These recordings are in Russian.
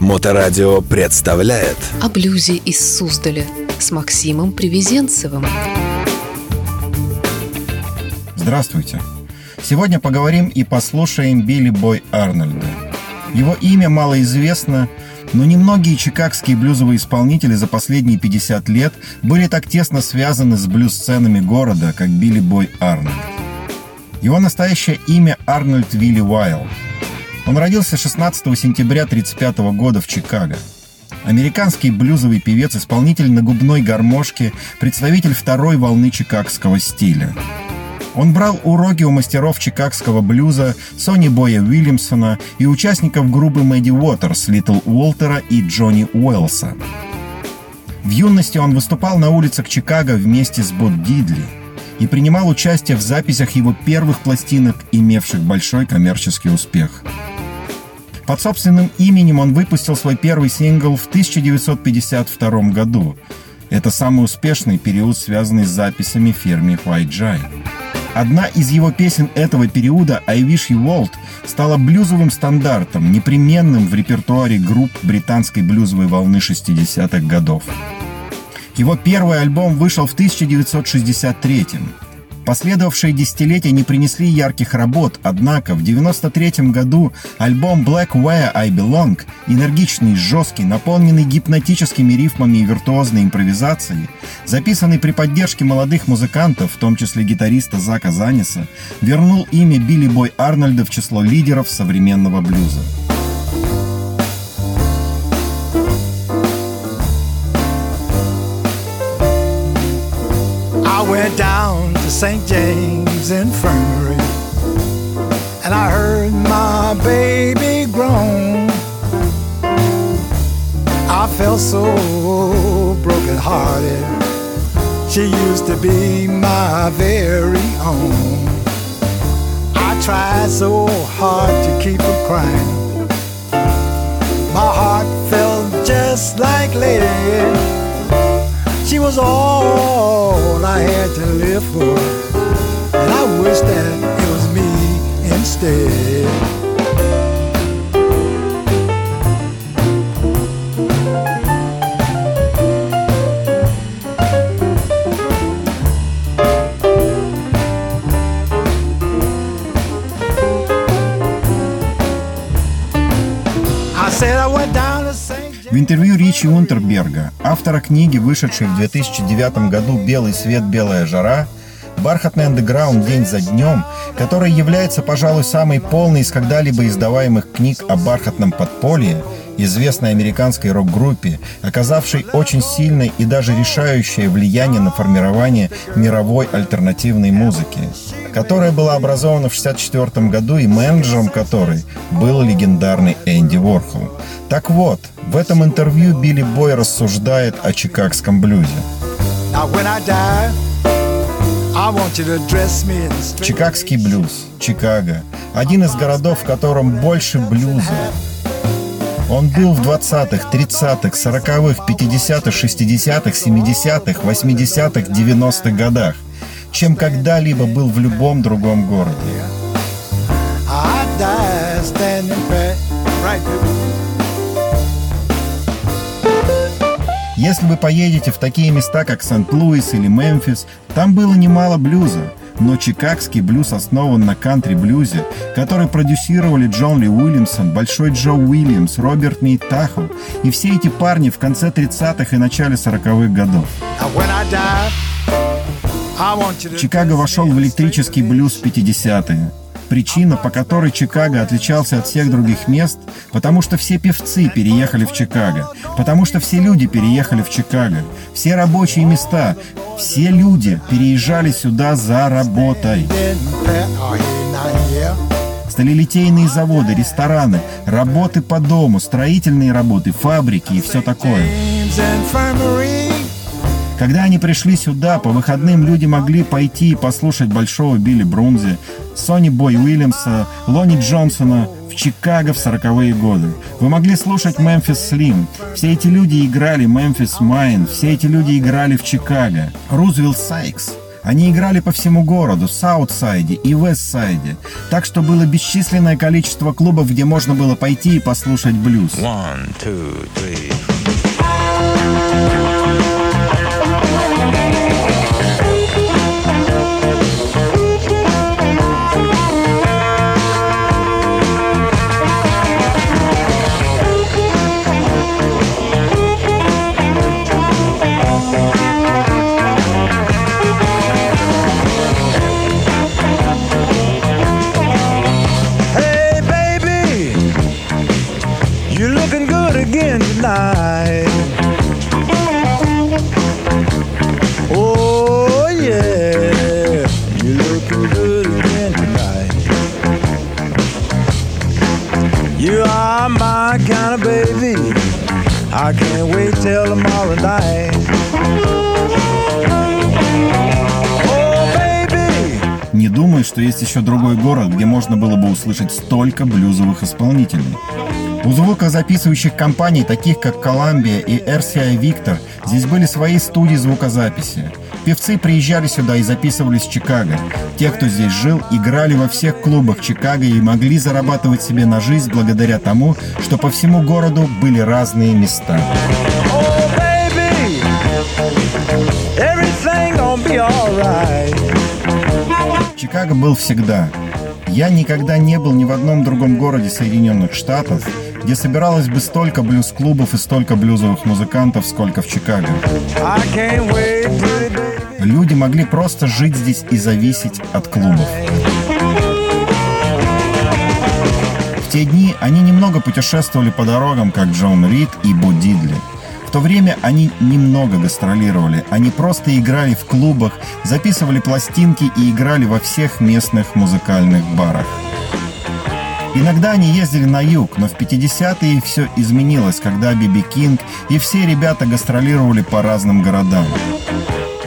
Моторадио представляет О блюзе из Суздаля с Максимом Привезенцевым. Здравствуйте! Сегодня поговорим и послушаем Билли Бой Арнольда. Его имя малоизвестно, но немногие чикагские блюзовые исполнители за последние 50 лет были так тесно связаны с блюз-сценами города, как Билли Бой Арнольд. Его настоящее имя Арнольд Вилли Уайл. Он родился 16 сентября 1935 года в Чикаго. Американский блюзовый певец, исполнитель на губной гармошке, представитель второй волны чикагского стиля – он брал уроки у мастеров чикагского блюза Сони Боя Уильямсона и участников группы Мэдди Уотерс, Литл Уолтера и Джонни Уэллса. В юности он выступал на улицах Чикаго вместе с Боб Дидли и принимал участие в записях его первых пластинок, имевших большой коммерческий успех. Под собственным именем он выпустил свой первый сингл в 1952 году. Это самый успешный период, связанный с записями в фирме White Giant. Одна из его песен этого периода «I Wish You Would» стала блюзовым стандартом, непременным в репертуаре групп британской блюзовой волны 60-х годов. Его первый альбом вышел в 1963 -м. Последовавшие десятилетия не принесли ярких работ, однако в 1993 году альбом Black Where I Belong, энергичный, жесткий, наполненный гипнотическими рифмами и виртуозной импровизацией, записанный при поддержке молодых музыкантов, в том числе гитариста Зака Заниса, вернул имя Билли Бой Арнольда в число лидеров современного блюза. St. James Infirmary and I heard my baby groan. I felt so broken hearted. She used to be my very own. I tried so hard to keep from crying. My heart felt just like lead. She was all I had to live for, and I wish that it was me instead. Интервью Ричи Унтерберга, автора книги, вышедшей в 2009 году «Белый свет, белая жара», бархатный андеграунд. День за днем, который является, пожалуй, самой полной из когда-либо издаваемых книг о бархатном подполье, известной американской рок-группе, оказавшей очень сильное и даже решающее влияние на формирование мировой альтернативной музыки, которая была образована в 1964 году и менеджером которой был легендарный Энди Ворхол. Так вот, в этом интервью Билли Бой рассуждает о чикагском блюзе. Чикагский блюз, Чикаго, один из городов, в котором больше блюза. Он был в 20-х, 30-х, 40-х, 50-х, 60-х, 70-х, 80-х, 90-х годах, чем когда-либо был в любом другом городе. Если вы поедете в такие места, как Сент-Луис или Мемфис, там было немало блюза. Но чикагский блюз основан на кантри-блюзе, который продюсировали Джон Ли Уильямсон, Большой Джо Уильямс, Роберт Мейт Тахл и все эти парни в конце 30-х и начале 40-х годов. Now when I die, Чикаго вошел в электрический блюз в 50-е. Причина, по которой Чикаго отличался от всех других мест, потому что все певцы переехали в Чикаго, потому что все люди переехали в Чикаго, все рабочие места, все люди переезжали сюда за работой. Сталелитейные заводы, рестораны, работы по дому, строительные работы, фабрики и все такое. Когда они пришли сюда, по выходным люди могли пойти и послушать большого Билли Брунзи, Сони Бой Уильямса, Лони Джонсона в Чикаго в 40-е годы. Вы могли слушать Мемфис Слим. Все эти люди играли Мемфис Минни, все эти люди играли в Чикаго. Рузвельт Сайкс. Они играли по всему городу, Саутсайде и Вестсайде, так что было бесчисленное количество клубов, где можно было пойти и послушать блюз. One, two, three. Что есть еще другой город, где можно было бы услышать столько блюзовых исполнителей. У звукозаписывающих компаний, таких как Columbia и RCI Victor, здесь были свои студии звукозаписи. Певцы приезжали сюда и записывались в Чикаго. Те, кто здесь жил, играли во всех клубах Чикаго и могли зарабатывать себе на жизнь благодаря тому, что по всему городу были разные места. Oh, baby, everything gonna be alright. Чикаго был всегда. Я никогда не был ни в одном другом городе Соединенных Штатов, где собиралось бы столько блюз-клубов и столько блюзовых музыкантов, сколько в Чикаго. Люди могли просто жить здесь и зависеть от клубов. В те дни они немного путешествовали по дорогам, как Джон Рид и Бо Дидли. В то время они немного гастролировали, они просто играли в клубах, записывали пластинки и играли во всех местных музыкальных барах. Иногда они ездили на юг, но в 50-е все изменилось, когда Биби Кинг и все ребята гастролировали по разным городам.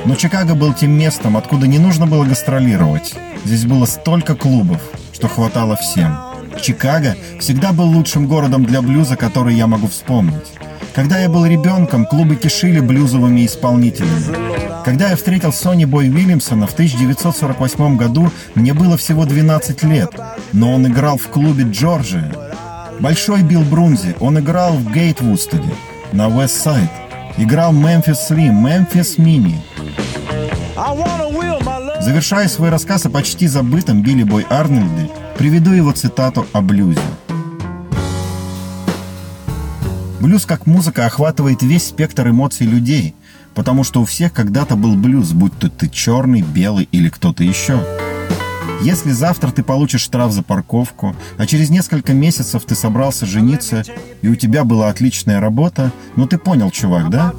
Но Чикаго был тем местом, откуда не нужно было гастролировать. Здесь было столько клубов, что хватало всем. Чикаго всегда был лучшим городом для блюза, который я могу вспомнить. Когда я был ребенком, клубы кишили блюзовыми исполнителями. Когда я встретил Сони Бой Уильямсона в 1948 году, мне было всего 12 лет, но он играл в клубе Джорджия. Большой Билл Брунзи, он играл в Гейтвудс Тэверн, на Вест-Сайд. Играл Мемфис Слим, Мемфис Минни. Завершая свой рассказ о почти забытом Билли Бой Арнольде, приведу его цитату о блюзе. Блюз как музыка охватывает весь спектр эмоций людей, потому что у всех когда-то был блюз, будь то ты черный, белый или кто-то еще. Если завтра ты получишь штраф за парковку, а через несколько месяцев ты собрался жениться, и у тебя была отличная работа, ну ты понял, чувак, да?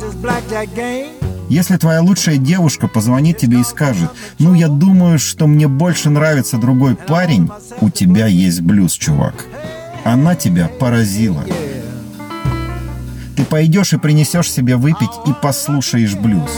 Если твоя лучшая девушка позвонит тебе и скажет, ну я думаю, что мне больше нравится другой парень, у тебя есть блюз, чувак. Она тебя поразила. Ты пойдешь и принесешь себе выпить и послушаешь блюз.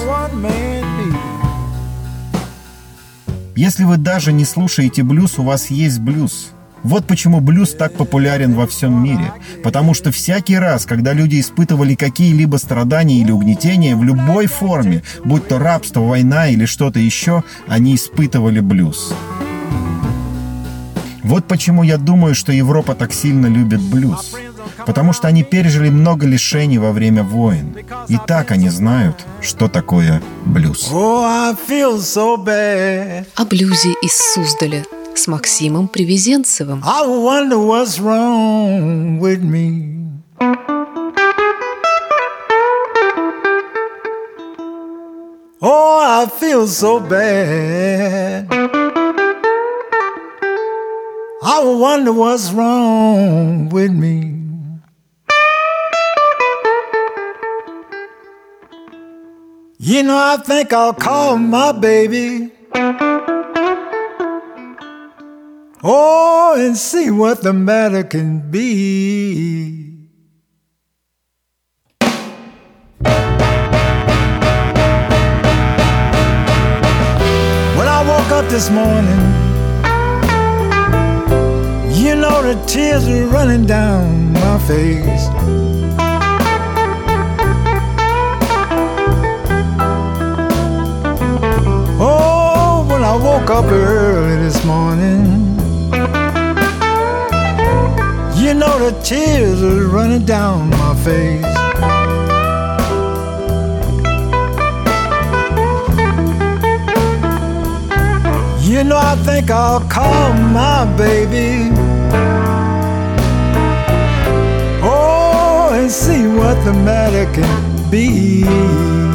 Если вы даже не слушаете блюз, у вас есть блюз. Вот почему блюз так популярен во всем мире. Потому что всякий раз, когда люди испытывали какие-либо страдания или угнетения в любой форме, будь то рабство, война или что-то еще, они испытывали блюз. Вот почему я думаю, что Европа так сильно любит блюз. Потому что они пережили много лишений во время войн. И так они знают, что такое блюз. Oh, so. О блюзе из Суздаля с Максимом Привезенцевым. I wonder what's wrong with me. Oh, I feel so bad. I wonder what's wrong with me. You know, I think I'll call my baby. Oh, and see what the matter can be. When I woke up this morning, you know the tears were running down my face. Woke up early this morning. You know the tears are running down my face. You know I think I'll call my baby. Oh, and see what the matter can be.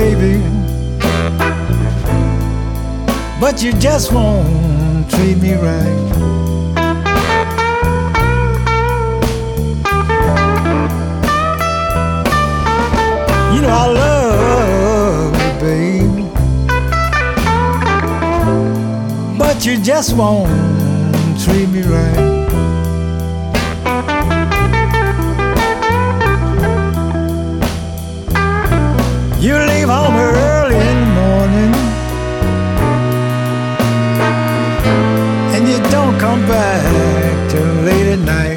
Baby, but you just won't treat me right. You know I love you, baby, but you just won't treat me right. You leave home early in the morning. And you don't come back till late at night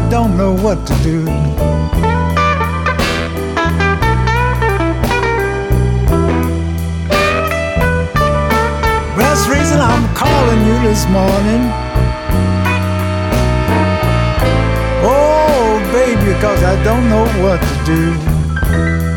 I don't know what to do. The reason I'm calling you this morning. Oh, baby, because I don't know what to do.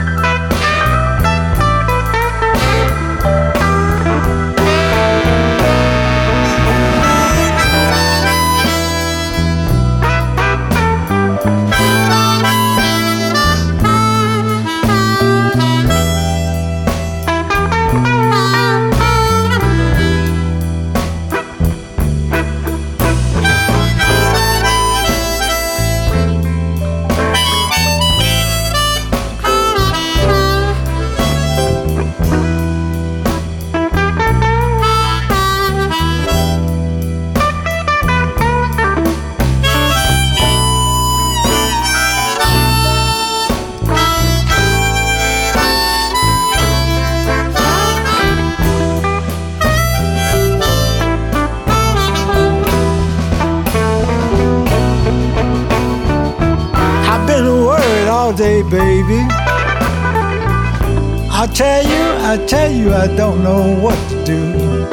Worried all day, baby. I tell you, I tell you, I don't know what to do.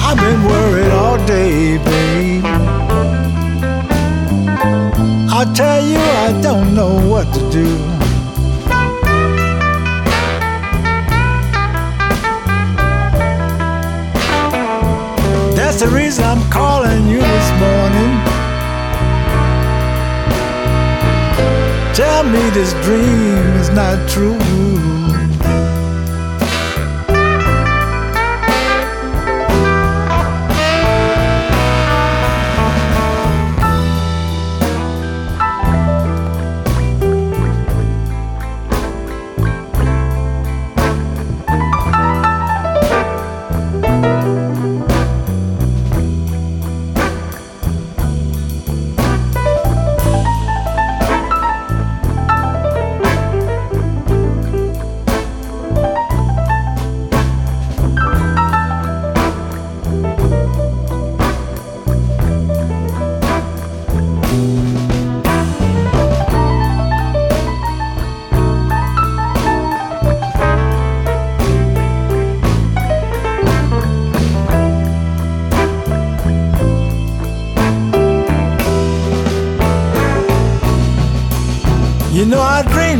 I've been worried all day, babe. I tell you, I don't know what to do. That's the reason I'm calling you this morning. Tell me this dream is not true.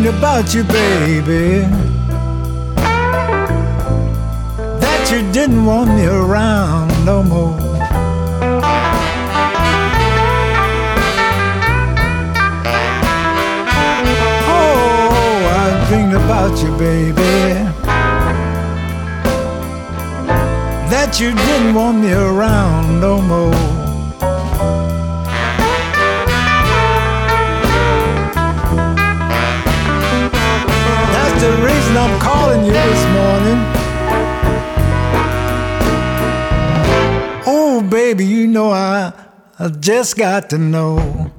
About you, baby. That you didn't want me around no more. Oh, I dreamed about you, baby. That you didn't want me around no more. I just got to know.